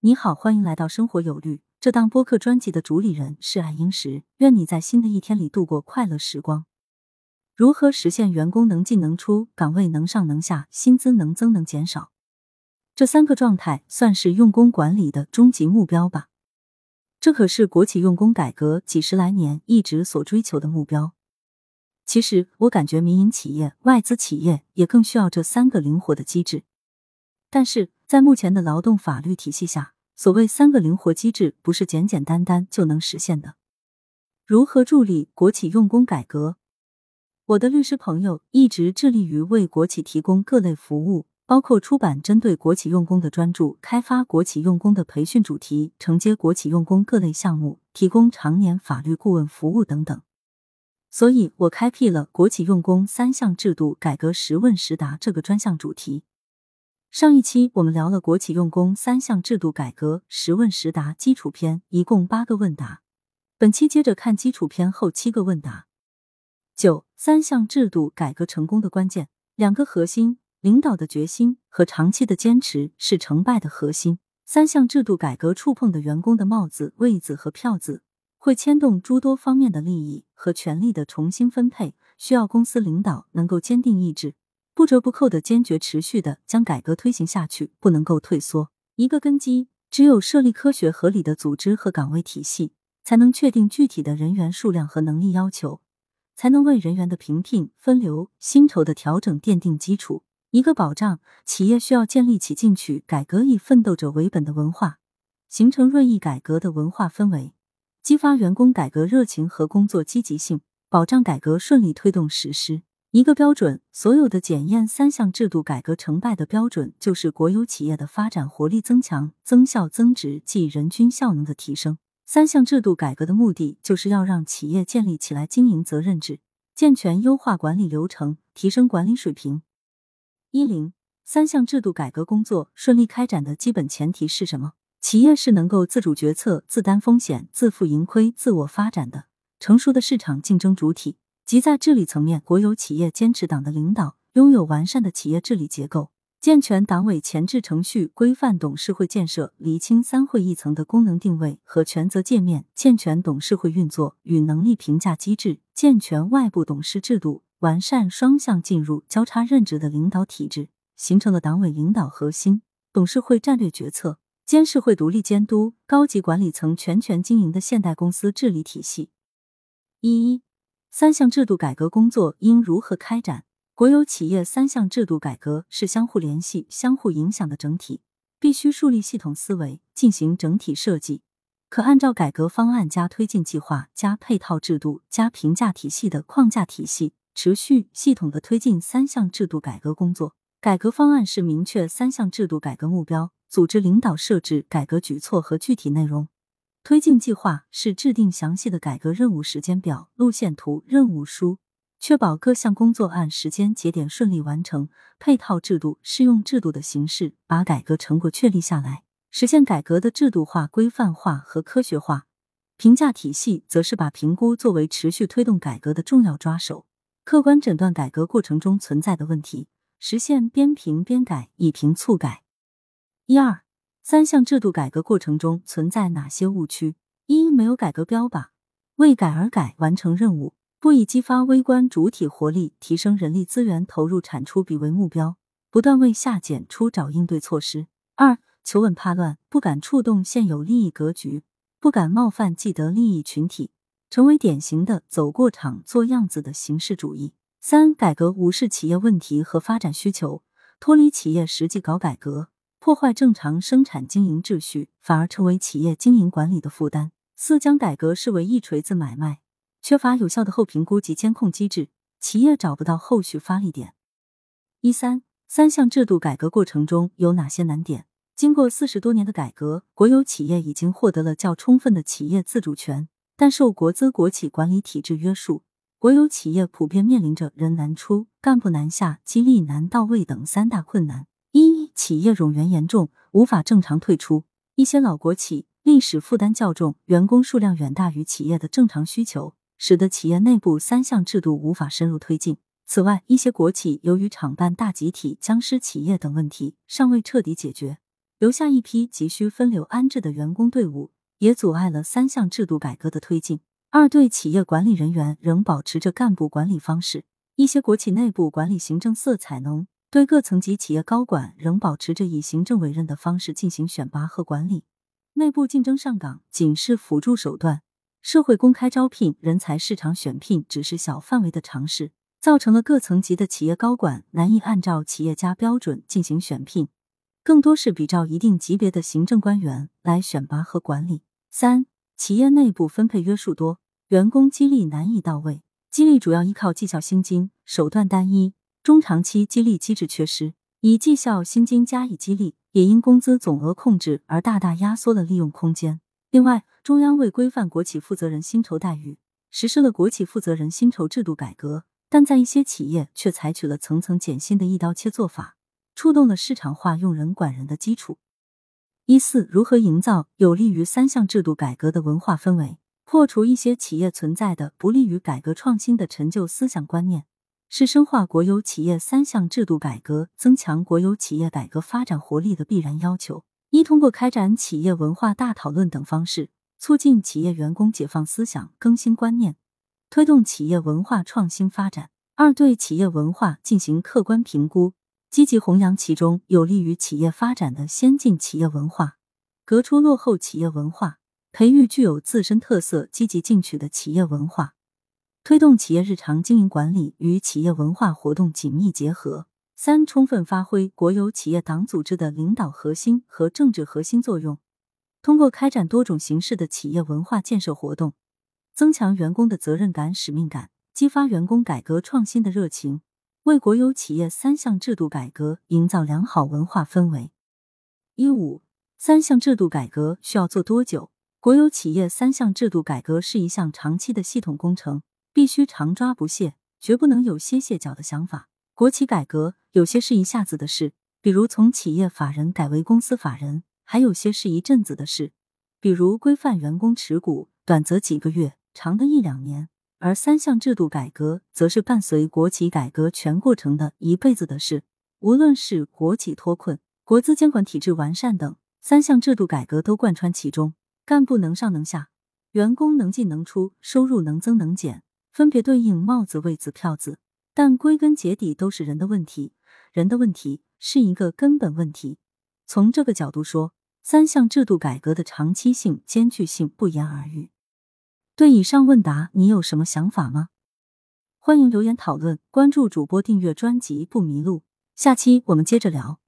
你好，欢迎来到生活有律。这档播客专辑的主理人是爱英石，愿你在新的一天里度过快乐时光。如何实现员工能进能出、岗位能上能下、薪资能增能减少？这三个状态算是用工管理的终极目标吧？这可是国企用工改革几十来年一直所追求的目标。其实，我感觉民营企业、外资企业也更需要这三个灵活的机制。但是在目前的劳动法律体系下，所谓三个灵活机制不是简简单单就能实现的。如何助力国企用工改革？我的律师朋友一直致力于为国企提供各类服务，包括出版针对国企用工的专著、开发国企用工的培训主题、承接国企用工各类项目、提供常年法律顾问服务等等。所以我开辟了国企用工三项制度改革实问实答这个专项主题。上一期我们聊了国企用工三项制度改革十问十答基础篇，一共八个问答。本期接着看基础篇后七个问答。九三项制度改革成功的关键，两个核心：领导的决心和长期的坚持是成败的核心。三项制度改革触碰的员工的帽子、位子和票子，会牵动诸多方面的利益和权力的重新分配，需要公司领导能够坚定意志。不折不扣的、坚决持续的将改革推行下去，不能够退缩。一个根基，只有设立科学合理的组织和岗位体系，才能确定具体的人员数量和能力要求，才能为人员的评聘、分流、薪酬的调整奠定基础。一个保障，企业需要建立起进取、改革以奋斗者为本的文化，形成锐意改革的文化氛围，激发员工改革热情和工作积极性，保障改革顺利推动实施。一个标准，所有的检验三项制度改革成败的标准，就是国有企业的发展活力增强、增效增值，即人均效能的提升。三项制度改革的目的，就是要让企业建立起来经营责任制，健全优化管理流程，提升管理水平。一零三项制度改革工作顺利开展的基本前提是什么？企业是能够自主决策、自担风险、自负盈亏、自我发展的成熟的市场竞争主体。即在治理层面，国有企业坚持党的领导，拥有完善的企业治理结构，健全党委前置程序，规范董事会建设，厘清三会一层的功能定位和权责界面，健全董事会运作与能力评价机制，健全外部董事制度，完善双向进入、交叉任职的领导体制，形成了党委领导核心、董事会战略决策、监事会独立监督、高级管理层全权经营的现代公司治理体系。一一。三项制度改革工作应如何开展？国有企业三项制度改革是相互联系、相互影响的整体，必须树立系统思维，进行整体设计。可按照改革方案加推进计划加配套制度加评价体系的框架体系，持续系统的推进三项制度改革工作。改革方案是明确三项制度改革目标，组织领导设置改革举措和具体内容。推进计划是制定详细的改革任务时间表、路线图、任务书，确保各项工作按时间节点顺利完成。配套制度适用制度的形式，把改革成果确立下来，实现改革的制度化、规范化和科学化。评价体系则是把评估作为持续推动改革的重要抓手，客观诊断改革过程中存在的问题，实现边评边改，以评促改。一二。三项制度改革过程中存在哪些误区？一、没有改革标靶，为改而改，完成任务，不以激发微观主体活力、提升人力资源投入产出比为目标，不断为下减出找应对措施。二、求稳怕乱，不敢触动现有利益格局，不敢冒犯既得利益群体，成为典型的走过场做样子的形式主义。三、改革无视企业问题和发展需求，脱离企业实际搞改革。破坏正常生产经营秩序，反而成为企业经营管理的负担。四将改革视为一锤子买卖，缺乏有效的后评估及监控机制，企业找不到后续发力点。一三三项制度改革过程中有哪些难点？经过四十多年的改革，国有企业已经获得了较充分的企业自主权，但受国资国企管理体制约束，国有企业普遍面临着人难出、干部难下、激励难到位等三大困难。企业冗员严重，无法正常退出。一些老国企历史负担较重，员工数量远大于企业的正常需求，使得企业内部三项制度无法深入推进。此外，一些国企由于厂办大集体、僵尸企业等问题尚未彻底解决，留下一批急需分流安置的员工队伍，也阻碍了三项制度改革的推进。二对企业管理人员仍保持着干部管理方式，一些国企内部管理行政色彩浓，对各层级企业高管仍保持着以行政委任的方式进行选拔和管理。内部竞争上岗仅是辅助手段，社会公开招聘、人才市场选聘只是小范围的尝试，造成了各层级的企业高管难以按照企业家标准进行选聘。更多是比照一定级别的行政官员来选拔和管理。三、企业内部分配约束多，员工激励难以到位，激励主要依靠绩效薪金，手段单一，中长期激励机制缺失，以绩效薪金加以激励，也因工资总额控制而大大压缩了利用空间。另外，中央为规范国企负责人薪酬待遇，实施了国企负责人薪酬制度改革，但在一些企业却采取了层层减薪的一刀切做法。触动了市场化用人管人的基础。一四，如何营造有利于三项制度改革的文化氛围，破除一些企业存在的不利于改革创新的陈旧思想观念，是深化国有企业三项制度改革、增强国有企业改革发展活力的必然要求。一，通过开展企业文化大讨论等方式，促进企业员工解放思想、更新观念，推动企业文化创新发展。二，对企业文化进行客观评估。积极弘扬其中有利于企业发展的先进企业文化，革出落后企业文化，培育具有自身特色、积极进取的企业文化，推动企业日常经营管理与企业文化活动紧密结合。三、充分发挥国有企业党组织的领导核心和政治核心作用，通过开展多种形式的企业文化建设活动，增强员工的责任感、使命感，激发员工改革创新的热情。为国有企业三项制度改革营造良好文化氛围。一五三项制度改革需要做多久？国有企业三项制度改革是一项长期的系统工程，必须常抓不懈，绝不能有歇歇脚的想法。国企改革有些是一下子的事，比如从企业法人改为公司法人；还有些是一阵子的事，比如规范员工持股，短则几个月，长的一两年。而三项制度改革则是伴随国企改革全过程的一辈子的事。无论是国企脱困、国资监管体制完善等，三项制度改革都贯穿其中。干部能上能下，员工能进能出，收入能增能减，分别对应帽子、位子、票子。但归根结底都是人的问题，人的问题是一个根本问题。从这个角度说，三项制度改革的长期性、艰巨性不言而喻。对以上问答，你有什么想法吗？欢迎留言讨论，关注主播，订阅专辑不迷路。下期我们接着聊。